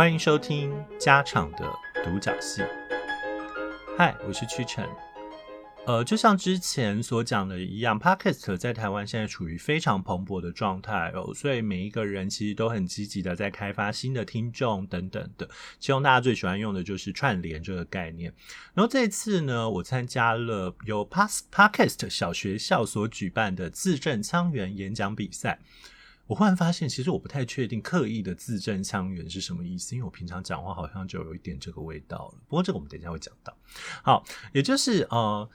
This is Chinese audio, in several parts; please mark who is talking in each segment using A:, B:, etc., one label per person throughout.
A: 欢迎收听家常的独角戏。嗨，我是屈臣。呃，就像之前所讲的一样，Podcast 在台湾现在处于非常蓬勃的状态哦，所以每一个人其实都很积极的在开发新的听众等等的。其中大家最喜欢用的就是串联这个概念。然后这次呢，我参加了由 Podcast 小学校所举办的字正腔圆演讲比赛。我忽然发现，其实我不太确定刻意的字正腔圆是什么意思，因为我平常讲话好像就有一点这个味道了。不过这个我们等一下会讲到。好，也就是呃。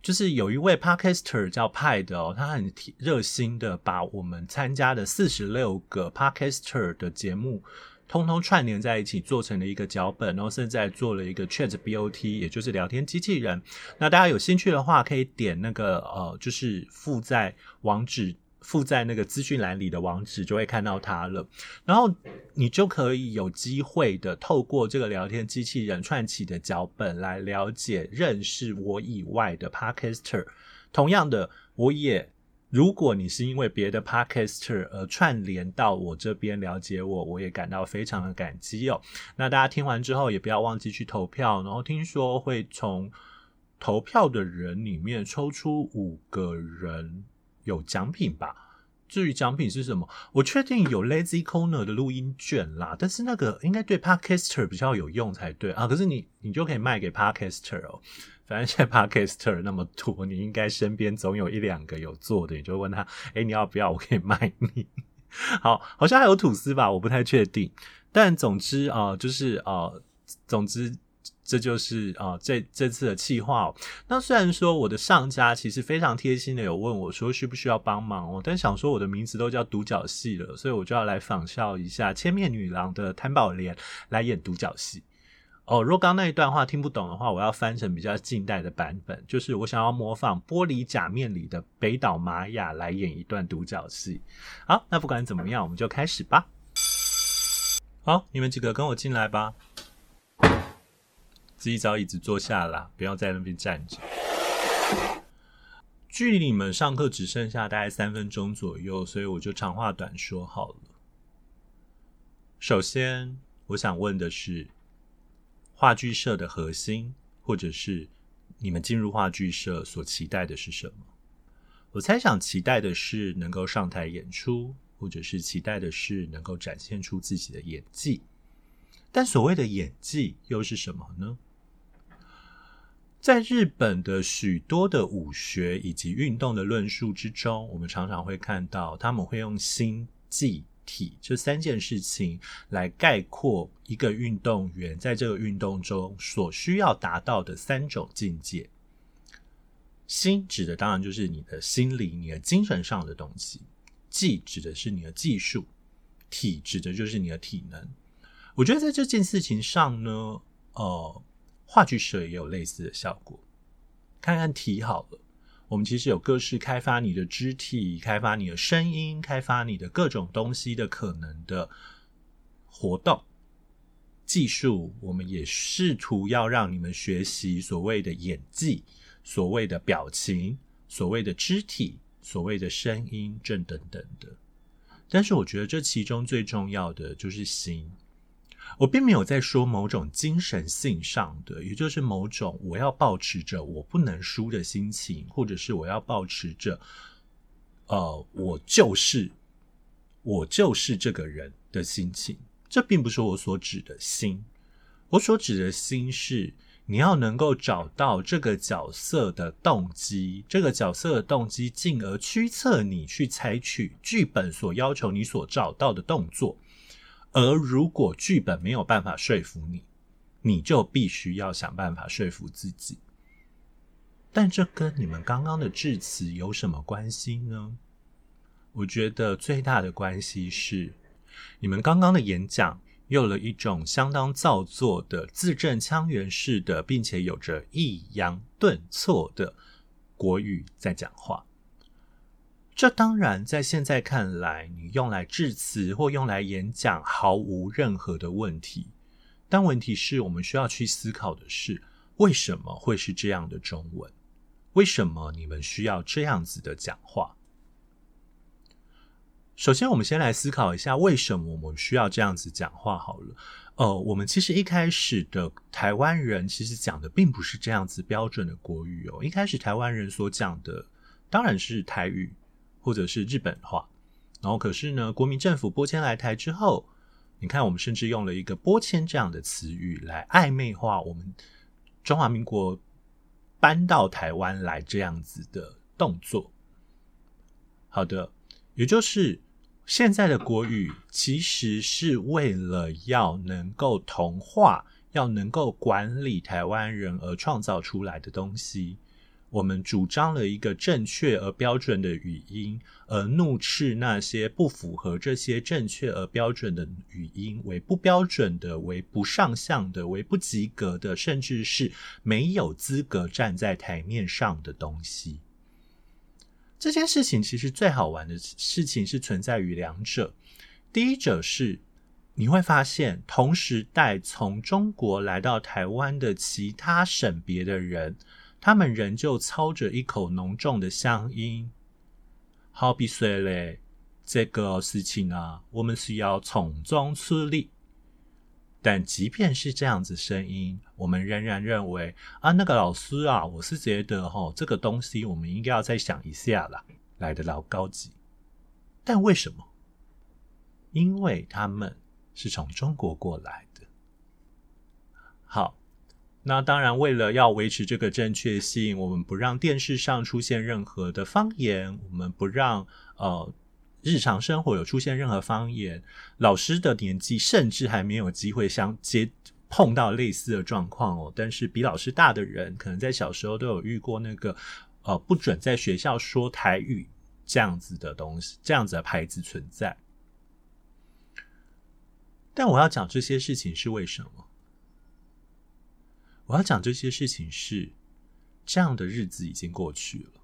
A: 就是有一位 Podcaster 叫派的哦，他很热心的把我们参加的四十六个 Podcaster 的节目，通通串联在一起，做成了一个脚本，然后现在做了一个 ChatBot，也就是聊天机器人。那大家有兴趣的话，可以点那个呃，就是附在网址。附在那个资讯栏里的网址就会看到它了，然后你就可以有机会的透过这个聊天机器人串起的脚本来了解、认识我以外的 Podcaster。同样的，我也如果你是因为别的 Podcaster 而串联到我这边了解我，我也感到非常的感激哦。那大家听完之后也不要忘记去投票，然后听说会从投票的人里面抽出五个人。有奖品吧？至于奖品是什么，我确定有 Lazy Corner 的录音券啦。但是那个应该对 Podcaster 比较有用才对啊。可是你你就可以卖给 Podcaster 哦。反正现在 Podcaster 那么多，你应该身边总有一两个有做的，你就问他：哎，你要不要？我可以卖你。好，好像还有吐司吧，我不太确定。但总之啊、就是啊、呃，总之。这就是啊，这这次的企划哦。那虽然说我的上家其实非常贴心的有问我说需不需要帮忙哦，但想说我的名字都叫独角戏了，所以我就要来仿效一下千面女郎的谭宝莲来演独角戏哦。若刚那一段话听不懂的话，我要翻成比较近代的版本，就是我想要模仿玻璃假面里的北岛玛雅来演一段独角戏。好，那不管怎么样，我们就开始吧。好，你们几个跟我进来吧。自己找椅子坐下啦，不要在那边站着。距离你们上课只剩下大概三分钟左右，所以我就长话短说好了。首先，我想问的是，话剧社的核心，或者是你们进入话剧社所期待的是什么？我猜想期待的是能够上台演出，或者是期待的是能够展现出自己的演技。但所谓的演技又是什么呢？在日本的许多的武学以及运动的论述之中，我们常常会看到他们会用心、技、体这三件事情来概括一个运动员在这个运动中所需要达到的三种境界。心指的当然就是你的心理、你的精神上的东西；技指的是你的技术；体指的就是你的体能。我觉得在这件事情上呢，呃。话剧社也有类似的效果。看看题好了，我们其实有各式开发你的肢体、开发你的声音、开发你的各种东西的可能的活动。技术，我们也试图要让你们学习所谓的演技、所谓的表情、所谓的肢体、所谓的声音，等等等的。但是，我觉得这其中最重要的就是心。我并没有在说某种精神性上的，也就是某种我要保持着我不能输的心情，或者是我要保持着，呃，我就是我就是这个人的心情。这并不是我所指的心。我所指的心是你要能够找到这个角色的动机，这个角色的动机，进而驱策你去采取剧本所要求你所找到的动作。而如果剧本没有办法说服你，你就必须要想办法说服自己。但这跟你们刚刚的致辞有什么关系呢？我觉得最大的关系是，你们刚刚的演讲用了一种相当造作的字正腔圆式的，并且有着抑扬顿挫的国语在讲话。这当然，在现在看来，你用来致辞或用来演讲毫无任何的问题。但问题是我们需要去思考的是，为什么会是这样的中文？为什么你们需要这样子的讲话？首先，我们先来思考一下，为什么我们需要这样子讲话？好了，呃，我们其实一开始的台湾人其实讲的并不是这样子标准的国语哦。一开始台湾人所讲的当然是台语或者是日本话，然后可是呢，国民政府拨迁来台之后，你看我们甚至用了一个拨迁这样的词语来暧昧化我们中华民国搬到台湾来这样子的动作。好的，也就是。现在的国语其实是为了要能够同化、要能够管理台湾人而创造出来的东西。我们主张了一个正确而标准的语音，而怒斥那些不符合这些正确而标准的语音为不标准的、为不上相的、为不及格的，甚至是没有资格站在台面上的东西。这件事情其实最好玩的事情是存在于两者。第一者是你会发现，同时代从中国来到台湾的其他省别的人，他们仍旧操着一口浓重的乡音。好比说嘞，这个事情啊，我们需要从中处理。但即便是这样子声音，我们仍然认为啊，那个老师啊，我是觉得哈，这个东西我们应该要再想一下啦，来得老高级。但为什么？因为他们是从中国过来的。好，那当然，为了要维持这个正确性，我们不让电视上出现任何的方言，我们不让呃。日常生活有出现任何方言，老师的年纪甚至还没有机会相接碰到类似的状况哦。但是比老师大的人，可能在小时候都有遇过那个呃不准在学校说台语这样子的东西，这样子的牌子存在。但我要讲这些事情是为什么？我要讲这些事情是这样的日子已经过去了。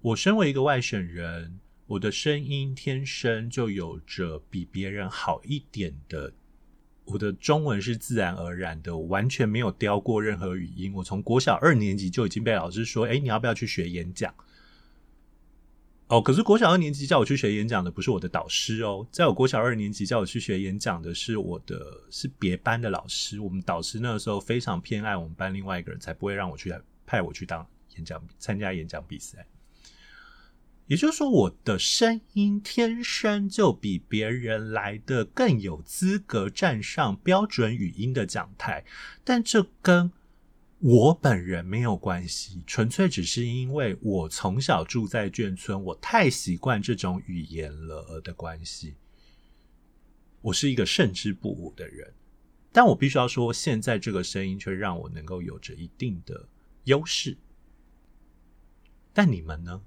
A: 我身为一个外省人。我的声音天生就有着比别人好一点的，我的中文是自然而然的，我完全没有雕过任何语音。我从国小二年级就已经被老师说：“哎，你要不要去学演讲？”哦，可是国小二年级叫我去学演讲的不是我的导师哦，在我国小二年级叫我去学演讲的是我的是别班的老师。我们导师那个时候非常偏爱我们班另外一个人，才不会让我去派我去当演讲参加演讲比赛。也就是说，我的声音天生就比别人来得更有资格站上标准语音的讲台，但这跟我本人没有关系，纯粹只是因为我从小住在眷村，我太习惯这种语言了的关系。我是一个胜之不武的人，但我必须要说，现在这个声音却让我能够有着一定的优势。但你们呢？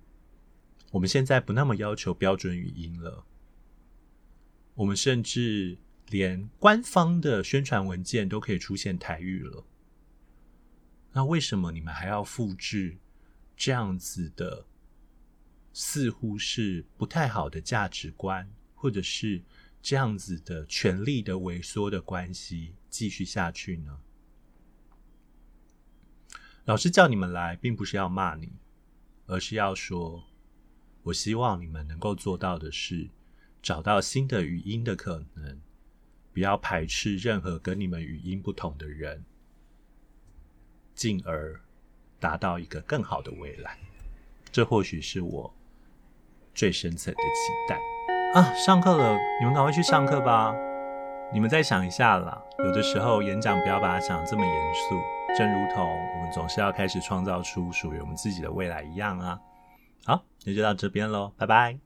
A: 我们现在不那么要求标准语音了，我们甚至连官方的宣传文件都可以出现台语了。那为什么你们还要复制这样子的，似乎是不太好的价值观，或者是这样子的权力的萎缩的关系继续下去呢？老师叫你们来，并不是要骂你，而是要说。我希望你们能够做到的是，找到新的语音的可能，不要排斥任何跟你们语音不同的人，进而达到一个更好的未来。这或许是我最深层的期待啊！上课了，你们赶快去上课吧。你们再想一下啦，有的时候演讲不要把它想的这么严肃，正如同我们总是要开始创造出属于我们自己的未来一样啊。好，那就到这边喽，拜拜。